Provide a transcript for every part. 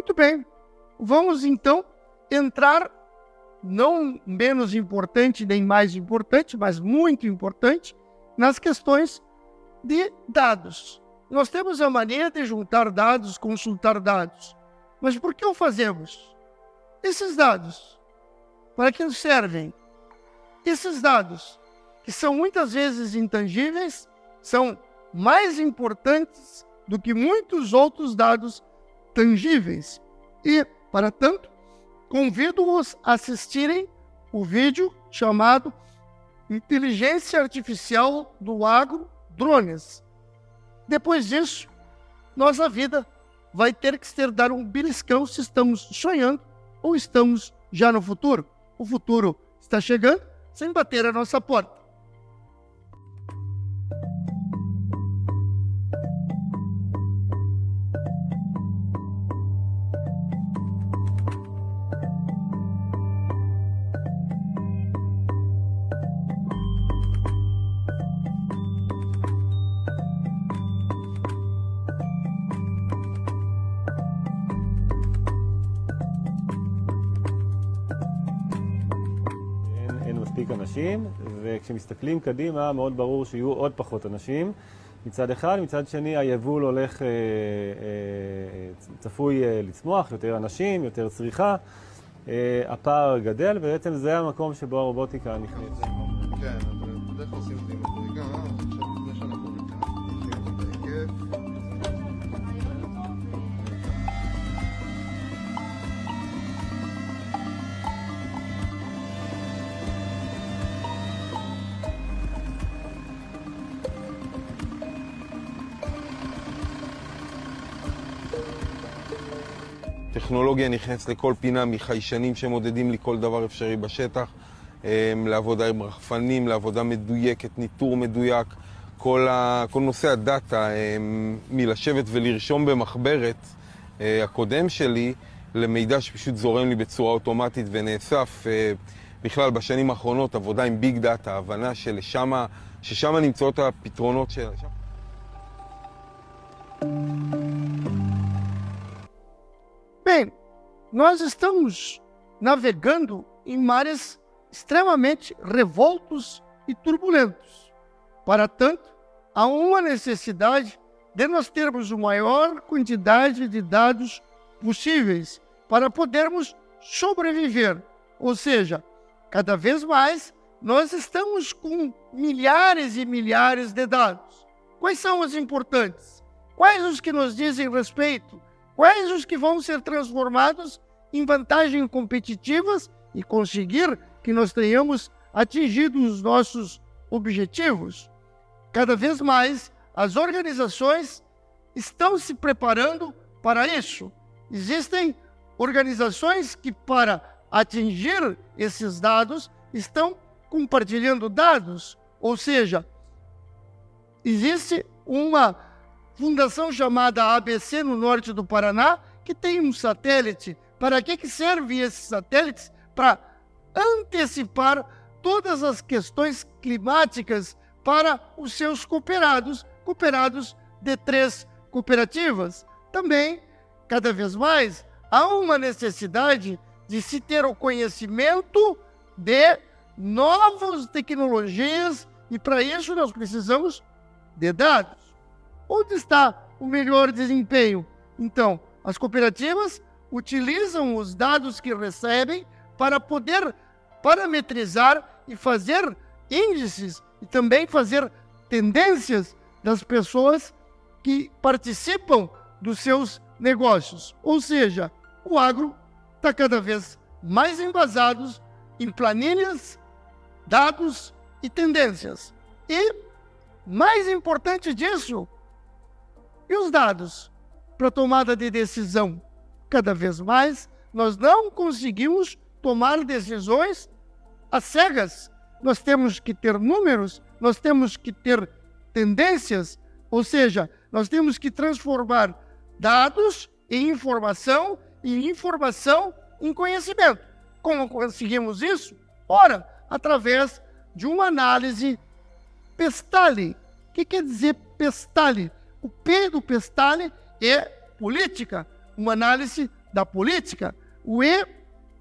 Muito bem. Vamos então entrar, não menos importante nem mais importante, mas muito importante, nas questões de dados. Nós temos a mania de juntar dados, consultar dados. Mas por que o fazemos? Esses dados, para que servem? Esses dados, que são muitas vezes intangíveis, são mais importantes do que muitos outros dados tangíveis. E, para tanto, convido-os a assistirem o vídeo chamado Inteligência Artificial do Agro Drones. Depois disso, nossa vida vai ter que ser dar um beliscão se estamos sonhando ou estamos já no futuro. O futuro está chegando sem bater a nossa porta. אנשים, וכשמסתכלים קדימה מאוד ברור שיהיו עוד פחות אנשים. מצד אחד, מצד שני היבול הולך, אה, אה, צפוי אה, לצמוח, יותר אנשים, יותר צריכה, הפער גדל, ובעצם זה המקום שבו הרובוטיקה נכנסת. כן, אבל בדרך כלל עושים את זה עם מדרגה, עכשיו לפני שאנחנו נכנסים את ההיקף טכנולוגיה נכנסת לכל פינה, מחיישנים שמודדים לי כל דבר אפשרי בשטח, אמ, לעבודה עם רחפנים, לעבודה מדויקת, ניטור מדויק. כל, ה, כל נושא הדאטה, אמ, מלשבת ולרשום במחברת אה, הקודם שלי, למידע שפשוט זורם לי בצורה אוטומטית ונאסף. אה, בכלל, בשנים האחרונות, עבודה עם ביג דאטה, הבנה שלשמה, ששם נמצאות הפתרונות של... Bem, nós estamos navegando em mares extremamente revoltos e turbulentos. Para tanto, há uma necessidade de nós termos a maior quantidade de dados possíveis para podermos sobreviver. Ou seja, cada vez mais nós estamos com milhares e milhares de dados. Quais são os importantes? Quais os que nos dizem respeito Quais os que vão ser transformados em vantagens competitivas e conseguir que nós tenhamos atingido os nossos objetivos? Cada vez mais as organizações estão se preparando para isso. Existem organizações que, para atingir esses dados, estão compartilhando dados, ou seja, existe uma fundação chamada ABC no norte do Paraná, que tem um satélite. Para que, que serve esses satélites? Para antecipar todas as questões climáticas para os seus cooperados, cooperados de três cooperativas. Também, cada vez mais, há uma necessidade de se ter o conhecimento de novas tecnologias e para isso nós precisamos de dados. Onde está o melhor desempenho? Então, as cooperativas utilizam os dados que recebem para poder parametrizar e fazer índices e também fazer tendências das pessoas que participam dos seus negócios. Ou seja, o agro está cada vez mais embasado em planilhas, dados e tendências. E, mais importante disso, e os dados para tomada de decisão? Cada vez mais nós não conseguimos tomar decisões às cegas. Nós temos que ter números, nós temos que ter tendências, ou seja, nós temos que transformar dados em informação e informação em conhecimento. Como conseguimos isso? Ora, através de uma análise Pestale. O que quer dizer Pestale? O P do Pestale é política, uma análise da política, o E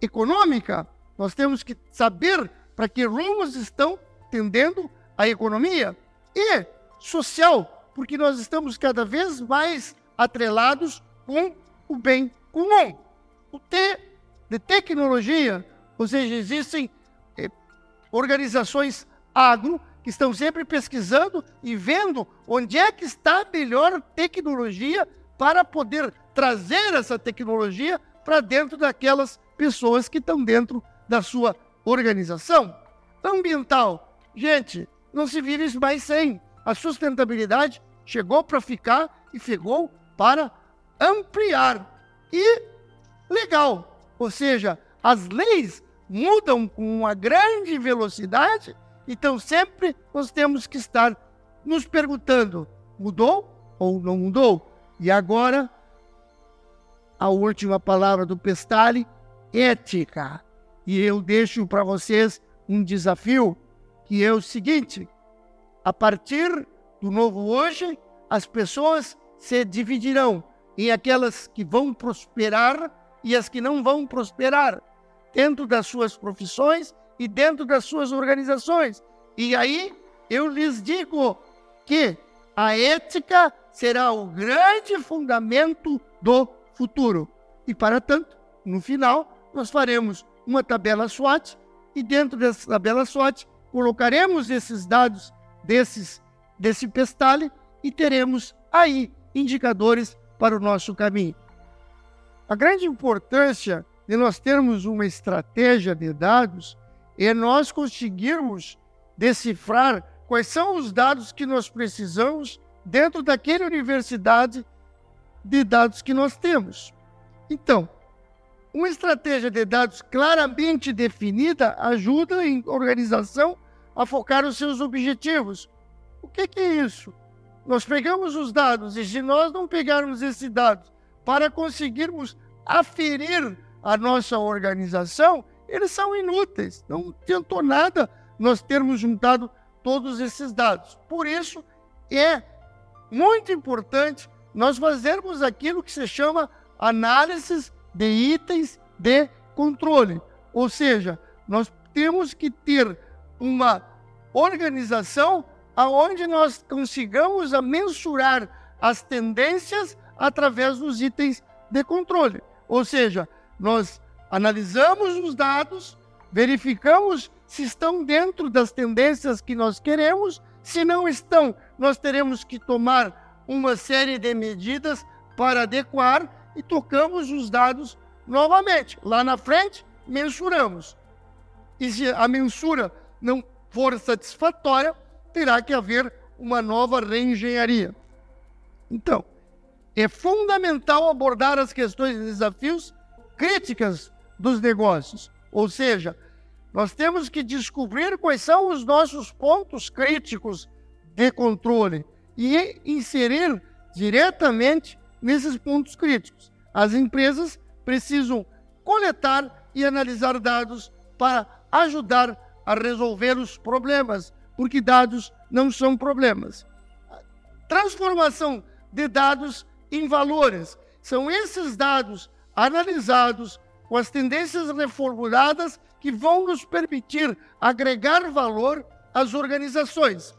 econômica. Nós temos que saber para que rumos estão tendendo a economia. E social, porque nós estamos cada vez mais atrelados com o bem comum. O T de tecnologia, ou seja, existem eh, organizações agro que estão sempre pesquisando e vendo onde é que está a melhor tecnologia para poder trazer essa tecnologia para dentro daquelas pessoas que estão dentro da sua organização. Ambiental, gente, não se vive mais sem. A sustentabilidade chegou para ficar e chegou para ampliar. E legal, ou seja, as leis mudam com uma grande velocidade, então sempre nós temos que estar nos perguntando: mudou ou não mudou? E agora, a última palavra do Pestale, ética. E eu deixo para vocês um desafio, que é o seguinte: a partir do novo hoje, as pessoas se dividirão em aquelas que vão prosperar e as que não vão prosperar, dentro das suas profissões e dentro das suas organizações. E aí eu lhes digo que a ética será o grande fundamento do futuro. E para tanto, no final, nós faremos uma tabela SWOT e dentro dessa tabela SWOT colocaremos esses dados desses desse pestale e teremos aí indicadores para o nosso caminho. A grande importância de nós termos uma estratégia de dados é nós conseguirmos decifrar quais são os dados que nós precisamos dentro daquela universidade de dados que nós temos. Então, uma estratégia de dados claramente definida ajuda a organização a focar os seus objetivos. O que, que é isso? Nós pegamos os dados e se nós não pegarmos esses dados para conseguirmos aferir a nossa organização, eles são inúteis. Não adiantou nada nós termos juntado todos esses dados. Por isso, é muito importante nós fazermos aquilo que se chama análise de itens de controle. Ou seja, nós temos que ter uma organização aonde nós consigamos mensurar as tendências através dos itens de controle. Ou seja, nós analisamos os dados, verificamos se estão dentro das tendências que nós queremos, se não estão, nós teremos que tomar uma série de medidas para adequar e tocamos os dados novamente. Lá na frente, mensuramos. E se a mensura não for satisfatória, terá que haver uma nova reengenharia. Então, é fundamental abordar as questões e desafios críticas dos negócios. Ou seja, nós temos que descobrir quais são os nossos pontos críticos de controle e inserir diretamente nesses pontos críticos. As empresas precisam coletar e analisar dados para ajudar a resolver os problemas porque dados não são problemas. Transformação de dados em valores. São esses dados analisados com as tendências reformuladas que vão nos permitir agregar valor às organizações.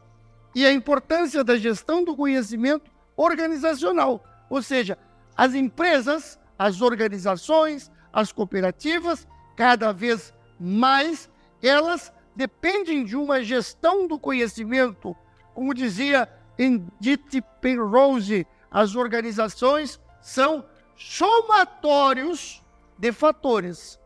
E a importância da gestão do conhecimento organizacional, ou seja, as empresas, as organizações, as cooperativas, cada vez mais elas dependem de uma gestão do conhecimento. Como dizia Edith Penrose, as organizações são somatórios de fatores.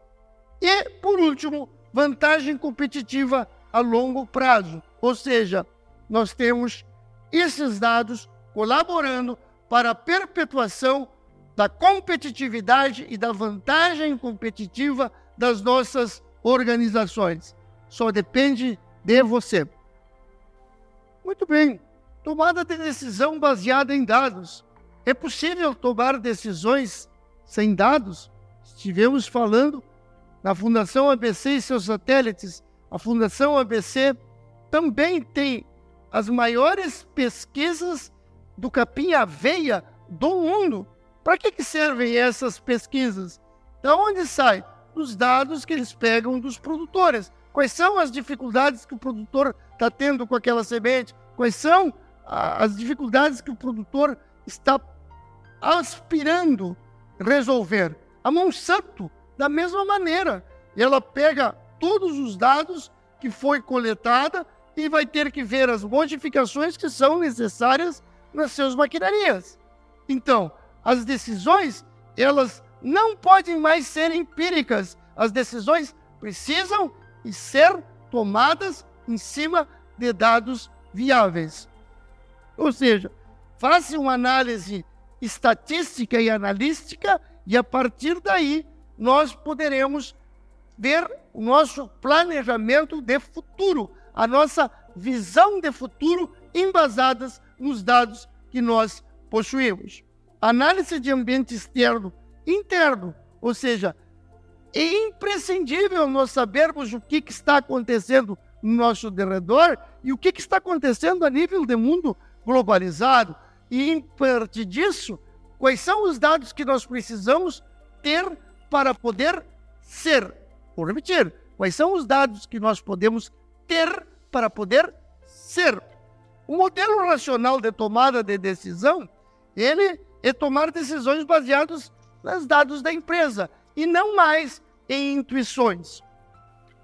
E, por último, vantagem competitiva a longo prazo. Ou seja, nós temos esses dados colaborando para a perpetuação da competitividade e da vantagem competitiva das nossas organizações só depende de você. Muito bem, tomada de decisão baseada em dados. É possível tomar decisões sem dados? Estivemos falando na Fundação ABC e seus satélites. A Fundação ABC também tem as maiores pesquisas do capim-aveia do mundo Para que, que servem essas pesquisas? Da onde sai? Dos dados que eles pegam dos produtores. Quais são as dificuldades que o produtor está tendo com aquela semente? Quais são as dificuldades que o produtor está aspirando resolver? A Monsanto, da mesma maneira, ela pega todos os dados que foi coletada e vai ter que ver as modificações que são necessárias nas suas maquinarias. Então, as decisões, elas não podem mais ser empíricas. As decisões precisam ser tomadas em cima de dados viáveis. Ou seja, faça uma análise estatística e analística e a partir daí nós poderemos ver o nosso planejamento de futuro, a nossa visão de futuro embasadas nos dados que nós possuímos. Análise de ambiente externo, interno, ou seja, é imprescindível nós sabermos o que, que está acontecendo no nosso derredor e o que, que está acontecendo a nível de mundo globalizado. E, em parte disso, quais são os dados que nós precisamos ter para poder ser. Vou repetir, quais são os dados que nós podemos ter para poder ser. O modelo racional de tomada de decisão, ele é tomar decisões baseadas nos dados da empresa e não mais em intuições.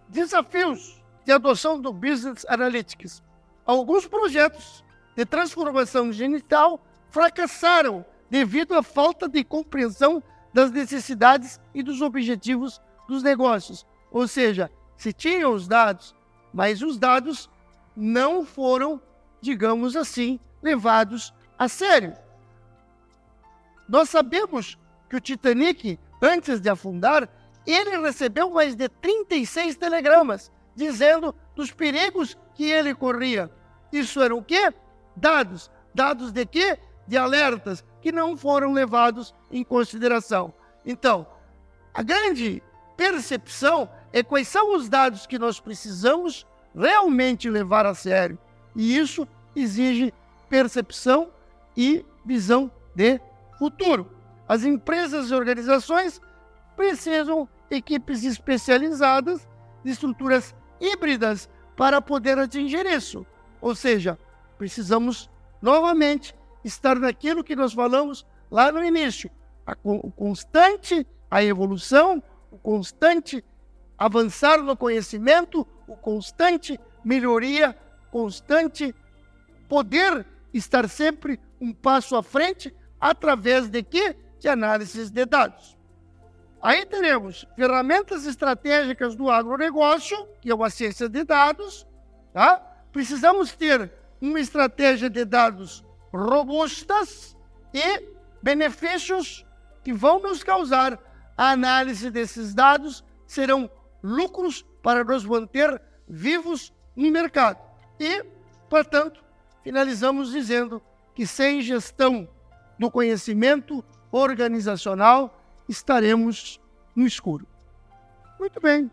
Desafios de adoção do Business Analytics. Alguns projetos de transformação digital fracassaram devido à falta de compreensão das necessidades e dos objetivos dos negócios. Ou seja, se tinham os dados, mas os dados não foram, digamos assim, levados a sério. Nós sabemos que o Titanic, antes de afundar, ele recebeu mais de 36 telegramas dizendo dos perigos que ele corria. Isso eram o quê? Dados. Dados de quê? De alertas que não foram levados em consideração. Então, a grande percepção é quais são os dados que nós precisamos realmente levar a sério. E isso exige percepção e visão de futuro. As empresas e organizações precisam equipes especializadas de estruturas híbridas para poder atingir isso. Ou seja, precisamos novamente estar naquilo que nós falamos lá no início, a, o constante a evolução, o constante avançar no conhecimento, o constante melhoria, constante poder estar sempre um passo à frente através de quê? De análises de dados. Aí teremos ferramentas estratégicas do agronegócio, que é uma ciência de dados. Tá? Precisamos ter uma estratégia de dados robustas e benefícios que vão nos causar a análise desses dados serão lucros para nos manter vivos no mercado. E, portanto, finalizamos dizendo que sem gestão do conhecimento organizacional estaremos no escuro. Muito bem,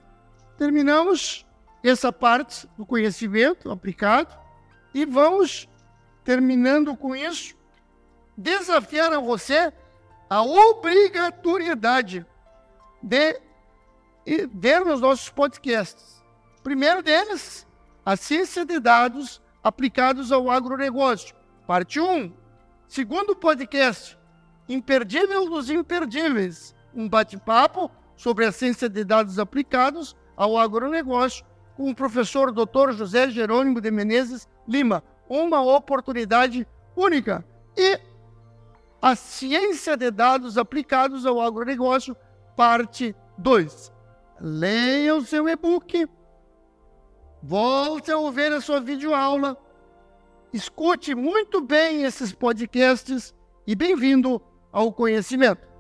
terminamos essa parte do conhecimento aplicado e vamos, terminando com isso, desafiar a você a obrigatoriedade de ver nos nossos podcasts. Primeiro deles, a ciência de dados aplicados ao agronegócio, parte 1. Segundo podcast, Imperdível dos Imperdíveis, um bate-papo sobre a ciência de dados aplicados ao agronegócio com o professor Dr. José Jerônimo de Menezes Lima. Uma oportunidade única. E a ciência de dados aplicados ao agronegócio, parte 2. Leia o seu e-book, volte a ouvir a sua videoaula, escute muito bem esses podcasts e bem-vindo ao conhecimento.